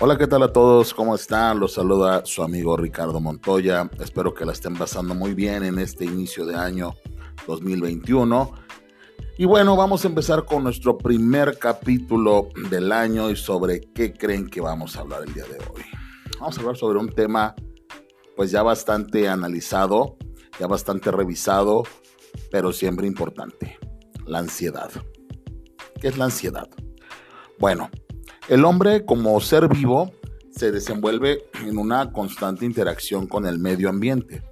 Hola, ¿qué tal a todos? ¿Cómo están? Los saluda su amigo Ricardo Montoya. Espero que la estén pasando muy bien en este inicio de año 2021. Y bueno, vamos a empezar con nuestro primer capítulo del año y sobre qué creen que vamos a hablar el día de hoy. Vamos a hablar sobre un tema pues ya bastante analizado, ya bastante revisado, pero siempre importante, la ansiedad. ¿Qué es la ansiedad? Bueno, el hombre como ser vivo se desenvuelve en una constante interacción con el medio ambiente.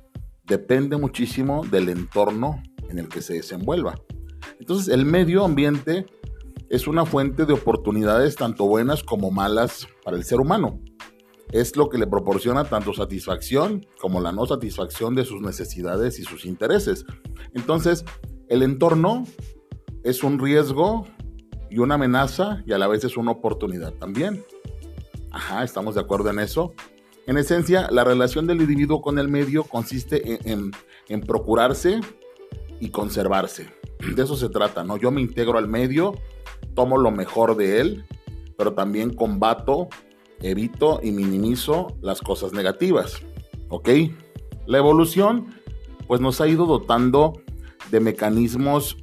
Depende muchísimo del entorno en el que se desenvuelva. Entonces el medio ambiente es una fuente de oportunidades tanto buenas como malas para el ser humano. Es lo que le proporciona tanto satisfacción como la no satisfacción de sus necesidades y sus intereses. Entonces, el entorno es un riesgo y una amenaza y a la vez es una oportunidad también. Ajá, estamos de acuerdo en eso. En esencia, la relación del individuo con el medio consiste en, en, procurarse y conservarse. De eso se trata, ¿no? Yo me integro al medio, tomo lo mejor de él, pero también combato, evito y minimizo las cosas negativas. ¿Ok? La evolución, pues nos ha ido dotando de mecanismos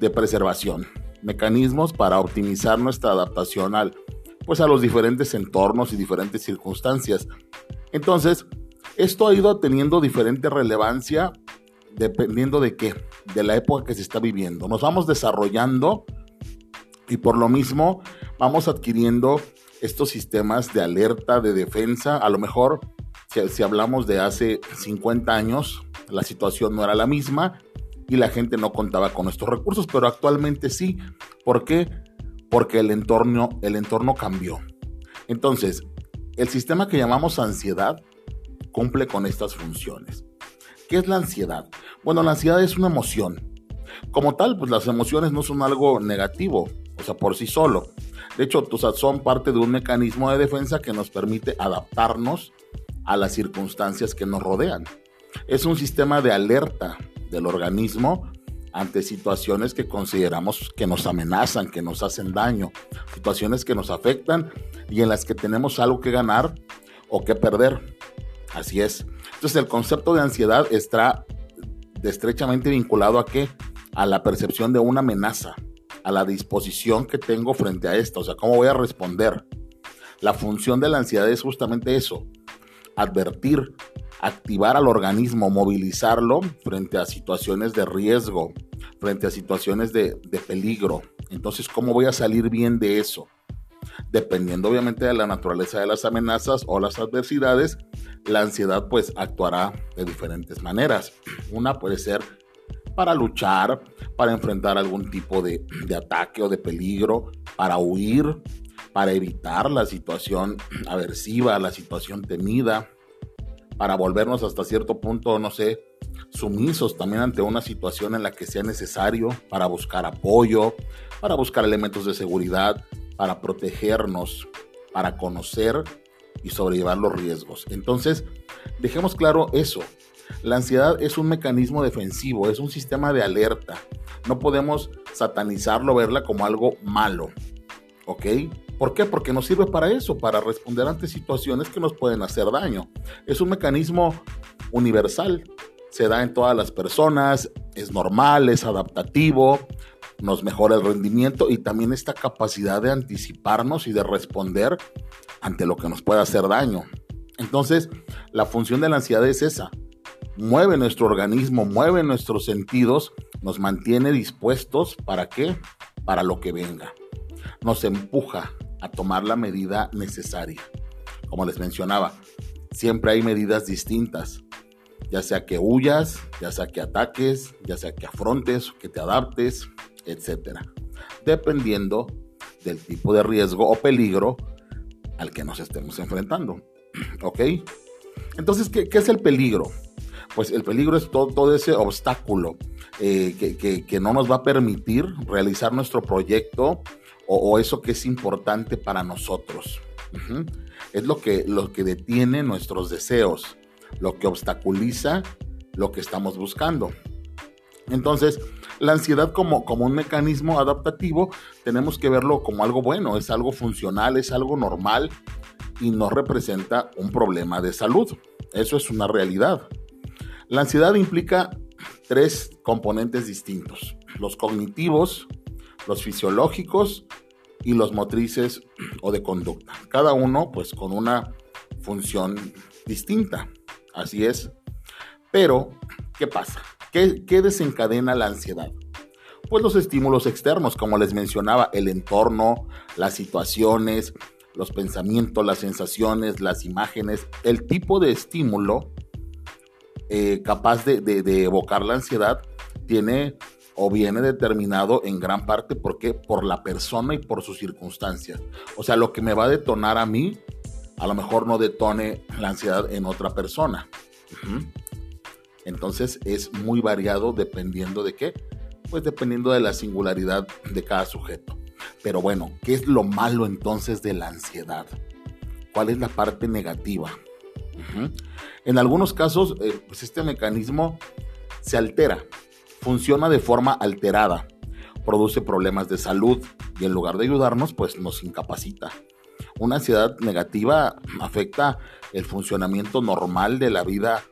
de preservación mecanismos para optimizar nuestra adaptación al, pues a los diferentes entornos y diferentes circunstancias. Entonces, esto ha ido teniendo diferente relevancia dependiendo de qué, de la época que se está viviendo. Nos vamos desarrollando y por lo mismo vamos adquiriendo estos sistemas de alerta, de defensa. A lo mejor, si, si hablamos de hace 50 años, la situación no era la misma y la gente no contaba con estos recursos, pero actualmente sí. ¿Por qué? Porque el entorno, el entorno cambió. Entonces, el sistema que llamamos ansiedad cumple con estas funciones. ¿Qué es la ansiedad? Bueno, la ansiedad es una emoción. Como tal, pues las emociones no son algo negativo, o sea, por sí solo. De hecho, son parte de un mecanismo de defensa que nos permite adaptarnos a las circunstancias que nos rodean. Es un sistema de alerta del organismo ante situaciones que consideramos que nos amenazan, que nos hacen daño, situaciones que nos afectan y en las que tenemos algo que ganar o que perder. Así es. Entonces el concepto de ansiedad está estrechamente vinculado a qué? A la percepción de una amenaza, a la disposición que tengo frente a esto, o sea, cómo voy a responder. La función de la ansiedad es justamente eso, advertir, activar al organismo, movilizarlo frente a situaciones de riesgo, frente a situaciones de, peligro. Entonces, ¿cómo voy a salir bien de eso? Dependiendo obviamente de la naturaleza de las amenazas o las adversidades, la ansiedad pues actuará de diferentes maneras. Una puede ser para luchar, para enfrentar algún tipo de, de ataque o de peligro, para huir, para evitar la situación aversiva, la situación temida, para volvernos hasta cierto punto, no sé, sumisos también ante una situación en la que sea necesario para buscar apoyo, para buscar elementos de seguridad, para protegernos, para conocer y sobrellevar los riesgos. Entonces, dejemos claro eso. La ansiedad es un mecanismo defensivo, es un sistema de alerta. No podemos satanizarlo, verla como algo malo. ¿Ok? ¿Por qué? Porque nos sirve para eso, para responder ante situaciones que nos pueden hacer daño. Es un mecanismo universal, se da en todas las personas, es normal, es adaptativo, nos mejora el rendimiento y también esta capacidad de anticiparnos y de responder ante lo que nos pueda hacer daño. Entonces, la función de la ansiedad es esa. Mueve nuestro organismo, mueve nuestros sentidos, nos mantiene dispuestos para qué? Para lo que venga. Nos empuja, a tomar la medida necesaria. Como les mencionaba, siempre hay medidas distintas, ya sea que huyas, ya sea que ataques, ya sea que afrontes, que te adaptes, etc. Dependiendo del tipo de riesgo o peligro al que nos estemos enfrentando. ¿Ok? Entonces, ¿qué, es el peligro? Pues el peligro es todo, ese obstáculo eh, que, que no nos va a permitir realizar nuestro proyecto o, eso que es importante para nosotros. Es lo que, lo que detiene nuestros deseos, lo que obstaculiza lo que estamos buscando. Entonces, la ansiedad como, como un mecanismo adaptativo tenemos que verlo como algo bueno, es algo funcional, es algo normal y no representa un problema de salud. Eso es una realidad. La ansiedad implica tres componentes distintos, los cognitivos, los fisiológicos y los motrices o de conducta. Cada uno pues con una función distinta. Así es. Pero, ¿qué pasa? ¿Qué, ¿Qué, desencadena la ansiedad? Pues los estímulos externos, como les mencionaba, el entorno, las situaciones, los pensamientos, las sensaciones, las imágenes, el tipo de estímulo eh, capaz de, evocar la ansiedad tiene o viene determinado en gran parte porque por la persona y por sus circunstancias. O sea, lo que me va a detonar a mí, a lo mejor no detone la ansiedad en otra persona. Entonces es muy variado dependiendo de qué, pues dependiendo de la singularidad de cada sujeto. Pero bueno, ¿qué es lo malo entonces de la ansiedad? ¿Cuál es la parte negativa? En algunos casos, eh, pues este mecanismo se altera, funciona de forma alterada, produce problemas de salud y en lugar de ayudarnos, pues nos incapacita. Una ansiedad negativa afecta el funcionamiento normal de la vida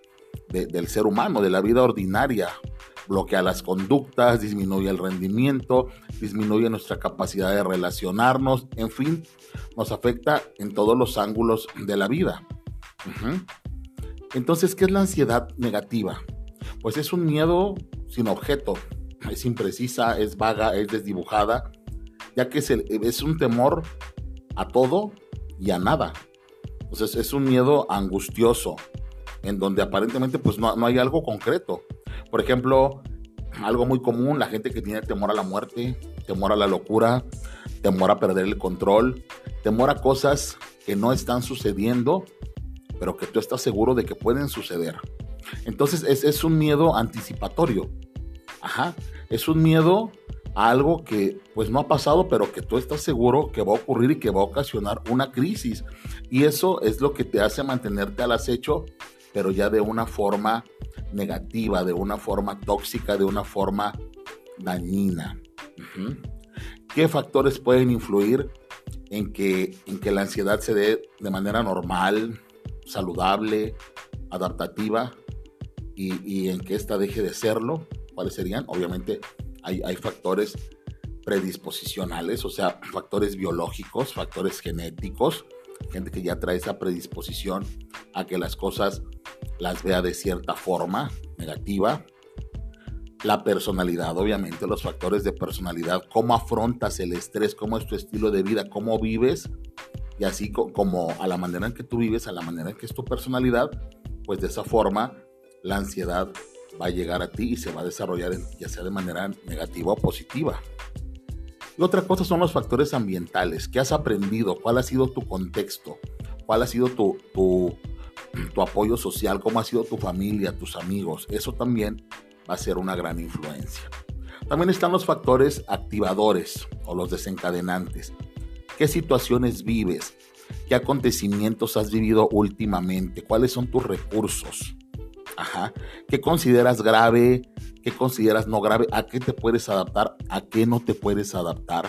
del ser humano, de la vida ordinaria. Bloquea las conductas, disminuye el rendimiento, disminuye nuestra capacidad de relacionarnos, en fin, nos afecta en todos los ángulos de la vida. Entonces, ¿qué es la ansiedad negativa? Pues es un miedo sin objeto, es imprecisa, es vaga, es desdibujada, ya que es, es un temor a todo y a nada. Entonces es un miedo angustioso, en donde aparentemente pues no, no hay algo concreto. Por ejemplo, algo muy común, la gente que tiene temor a la muerte, temor a la locura, temor a perder el control, temor a cosas que no están sucediendo, pero que tú estás seguro de que pueden suceder. Entonces es, es un miedo anticipatorio. Ajá. Es un miedo a algo que pues no ha pasado, pero que tú estás seguro que va a ocurrir y que va a ocasionar una crisis. Y eso es lo que te hace mantenerte al acecho, pero ya de una forma negativa, de una forma tóxica, de una forma dañina. ¿Qué factores pueden influir en que, en que la ansiedad se dé de manera normal, saludable, adaptativa y, en que ésta deje de serlo? ¿Cuáles serían? Obviamente hay, hay factores predisposicionales, o sea, factores biológicos, factores genéticos, gente que ya trae esa predisposición a que las cosas las vea de cierta forma negativa. La personalidad, obviamente, los factores de personalidad, cómo afrontas el estrés, cómo es tu estilo de vida, cómo vives, y así como a la manera en que tú vives, a la manera en que es tu personalidad, pues de esa forma la ansiedad va a llegar a ti y se va a desarrollar ya sea de manera negativa o positiva. Y otra cosa son los factores ambientales. ¿Qué has aprendido? ¿Cuál ha sido tu contexto? ¿Cuál ha sido tu, tu, tu apoyo social, cómo ha sido tu familia, tus amigos. Eso también va a ser una gran influencia. También están los factores activadores o los desencadenantes. ¿Qué situaciones vives? ¿Qué acontecimientos has vivido últimamente? ¿Cuáles son tus recursos? Ajá. ¿Qué consideras grave? ¿Qué consideras no grave? ¿A qué te puedes adaptar? ¿A qué no te puedes adaptar?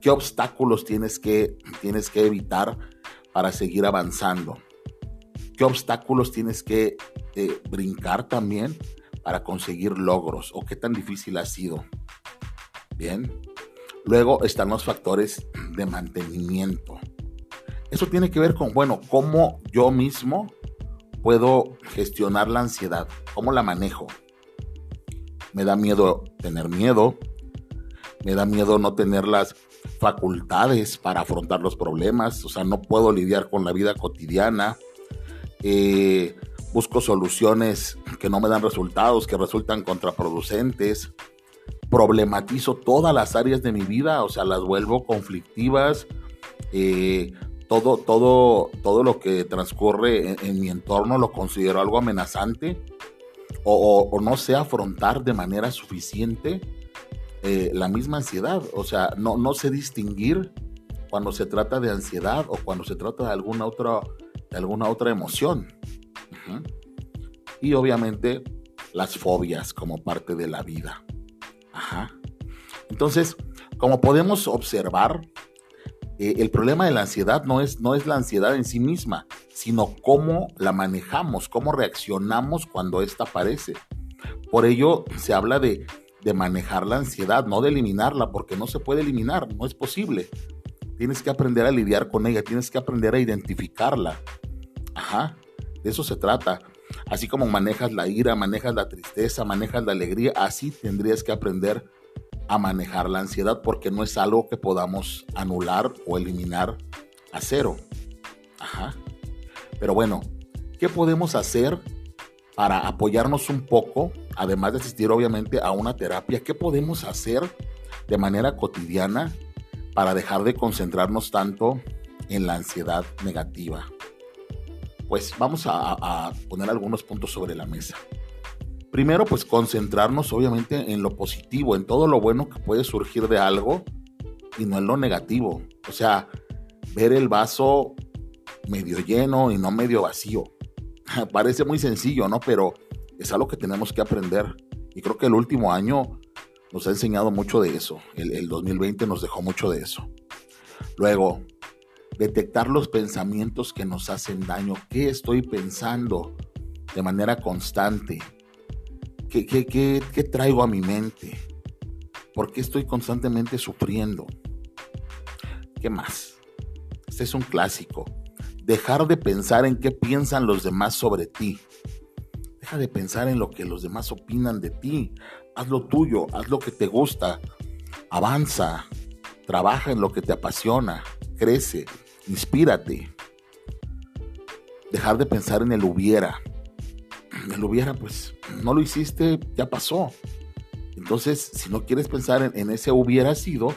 ¿Qué obstáculos tienes que, tienes que evitar para seguir avanzando? qué obstáculos tienes que eh, brincar también para conseguir logros o qué tan difícil ha sido. Bien. Luego están los factores de mantenimiento. Eso tiene que ver con, bueno, cómo yo mismo puedo gestionar la ansiedad, cómo la manejo. Me da miedo tener miedo, me da miedo no tener las facultades para afrontar los problemas, o sea, no puedo lidiar con la vida cotidiana, eh, busco soluciones que no me dan resultados, que resultan contraproducentes, problematizo todas las áreas de mi vida, o sea, las vuelvo conflictivas, eh, todo, todo, todo lo que transcurre en, mi entorno lo considero algo amenazante o, no sé afrontar de manera suficiente eh, la misma ansiedad, o sea, no, no sé distinguir cuando se trata de ansiedad o cuando se trata de alguna otra alguna otra emoción. Y obviamente las fobias como parte de la vida. Entonces, como podemos observar, eh, el problema de la ansiedad no es, no es la ansiedad en sí misma, sino cómo la manejamos, cómo reaccionamos cuando ésta aparece. Por ello se habla de, de manejar la ansiedad, no de eliminarla, porque no se puede eliminar, no es posible. Tienes que aprender a lidiar con ella, tienes que aprender a identificarla. Ajá, de eso se trata. Así como manejas la ira, manejas la tristeza, manejas la alegría, así tendrías que aprender a manejar la ansiedad porque no es algo que podamos anular o eliminar a cero. Ajá. Pero bueno, ¿qué podemos hacer para apoyarnos un poco, además de asistir obviamente a una terapia? ¿Qué podemos hacer de manera cotidiana para dejar de concentrarnos tanto en la ansiedad negativa? Pues vamos a, poner algunos puntos sobre la mesa. Primero, pues concentrarnos obviamente en lo positivo, en todo lo bueno que puede surgir de algo y no en lo negativo. O sea, ver el vaso medio lleno y no medio vacío. Parece muy sencillo, ¿no? Pero es algo que tenemos que aprender. Y creo que el último año nos ha enseñado mucho de eso. El, el 2020 nos dejó mucho de eso. Luego, detectar los pensamientos que nos hacen daño. ¿Qué estoy pensando de manera constante? ¿Qué, traigo a mi mente? ¿Por qué estoy constantemente sufriendo? ¿Qué más? Este es un clásico. Dejar de pensar en qué piensan los demás sobre ti. Deja de pensar en lo que los demás opinan de ti. Haz lo tuyo, haz lo que te gusta. Avanza, trabaja en lo que te apasiona, crece, inspírate. Dejar de pensar en el hubiera lo hubiera, pues no lo hiciste, ya pasó. Entonces, si no quieres pensar en, ese hubiera sido,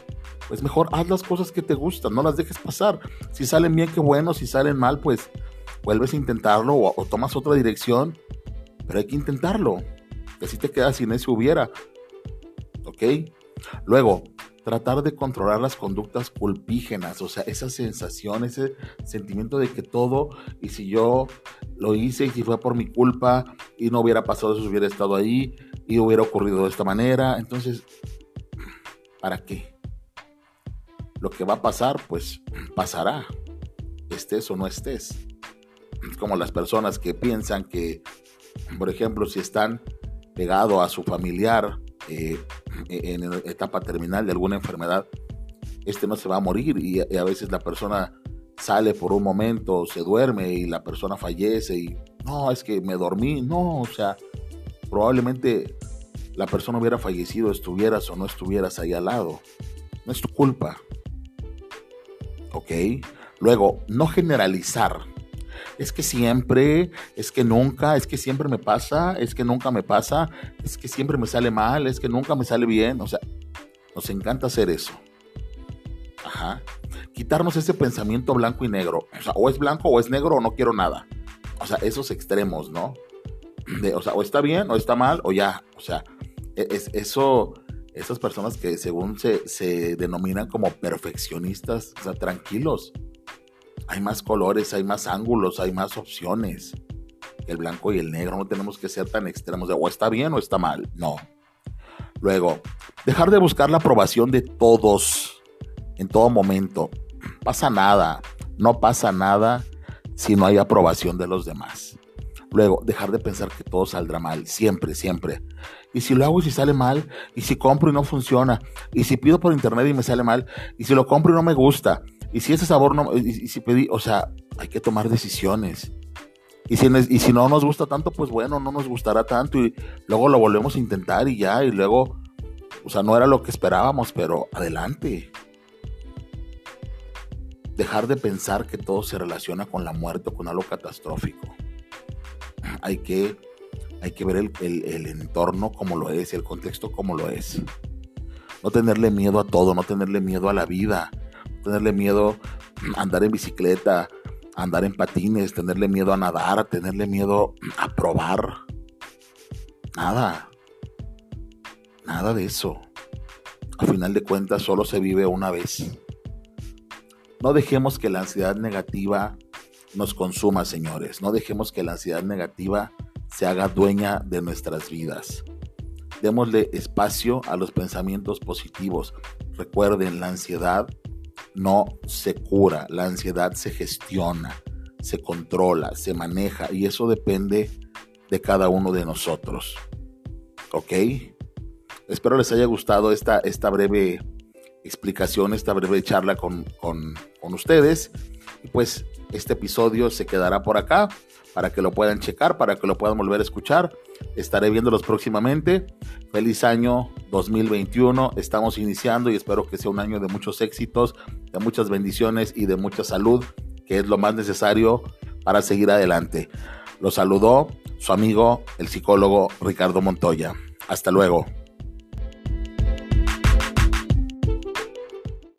pues mejor haz las cosas que te gustan, no las dejes pasar. Si salen bien, qué bueno, si salen mal, pues vuelves a intentarlo o, o tomas otra dirección, pero hay que intentarlo. Que si te quedas sin ese hubiera. ¿Ok? Luego, tratar de controlar las conductas culpígenas, o sea, esa sensación, ese sentimiento de que todo, y si yo lo hice y si fue por mi culpa y no hubiera pasado eso, hubiera estado ahí y hubiera ocurrido de esta manera, entonces, ¿para qué? Lo que va a pasar, pues pasará, estés o no estés. Como las personas que piensan que, por ejemplo, si están pegados a su familiar, eh, en etapa terminal de alguna enfermedad, este no se va a morir y, a veces la persona sale por un momento, se duerme y la persona fallece y no, es que me dormí, no, o sea, probablemente la persona hubiera fallecido, estuvieras o no estuvieras ahí al lado. No es tu culpa. ¿Ok? Luego, no generalizar es que siempre, es que nunca, es que siempre me pasa, es que nunca me pasa, es que siempre me sale mal, es que nunca me sale bien. O sea, nos encanta hacer eso. Ajá. Quitarnos ese pensamiento blanco y negro. O sea, o es blanco o es negro o no quiero nada. O sea, esos extremos, ¿no? O sea, o está bien o está mal o ya. O sea, e, es, eso, esas personas que según se, se denominan como perfeccionistas, o sea, tranquilos hay más colores, hay más ángulos, hay más opciones. El blanco y el negro no tenemos que ser tan extremos de o está bien o está mal. No. Luego, dejar de buscar la aprobación de todos en todo momento. Pasa nada, no pasa nada si no hay aprobación de los demás. Luego, dejar de pensar que todo saldrá mal, siempre, siempre. Y si lo hago y si sale mal, y si compro y no funciona, y si pido por internet y me sale mal, y si lo compro y no me gusta, y si ese sabor no, y, si pedí, o sea, hay que tomar decisiones. Y si, no nos gusta tanto, pues bueno, no nos gustará tanto y luego lo volvemos a intentar y ya, y luego, o sea, no era lo que esperábamos, pero adelante. Dejar de pensar que todo se relaciona con la muerte o con algo catastrófico. Hay que, hay que ver el, el entorno como lo es, el contexto como lo es. No tenerle miedo a todo, no tenerle miedo a la vida tenerle miedo a andar en bicicleta, a andar en patines, tenerle miedo a nadar, tenerle miedo a probar. Nada. Nada de eso. A final de cuentas solo se vive una vez. No dejemos que la ansiedad negativa nos consuma, señores. No dejemos que la ansiedad negativa se haga dueña de nuestras vidas. Démosle espacio a los pensamientos positivos. Recuerden, la ansiedad no se cura, la ansiedad se gestiona, se controla, se maneja y eso depende de cada uno de nosotros. ¿Ok? Espero les haya gustado esta, esta breve explicación, esta breve charla con, con, con ustedes. Y pues este episodio se quedará por acá para que lo puedan checar, para que lo puedan volver a escuchar. Estaré viéndolos próximamente. Feliz año 2021. Estamos iniciando y espero que sea un año de muchos éxitos, de muchas bendiciones y de mucha salud, que es lo más necesario para seguir adelante. Lo saludó su amigo, el psicólogo Ricardo Montoya. Hasta luego.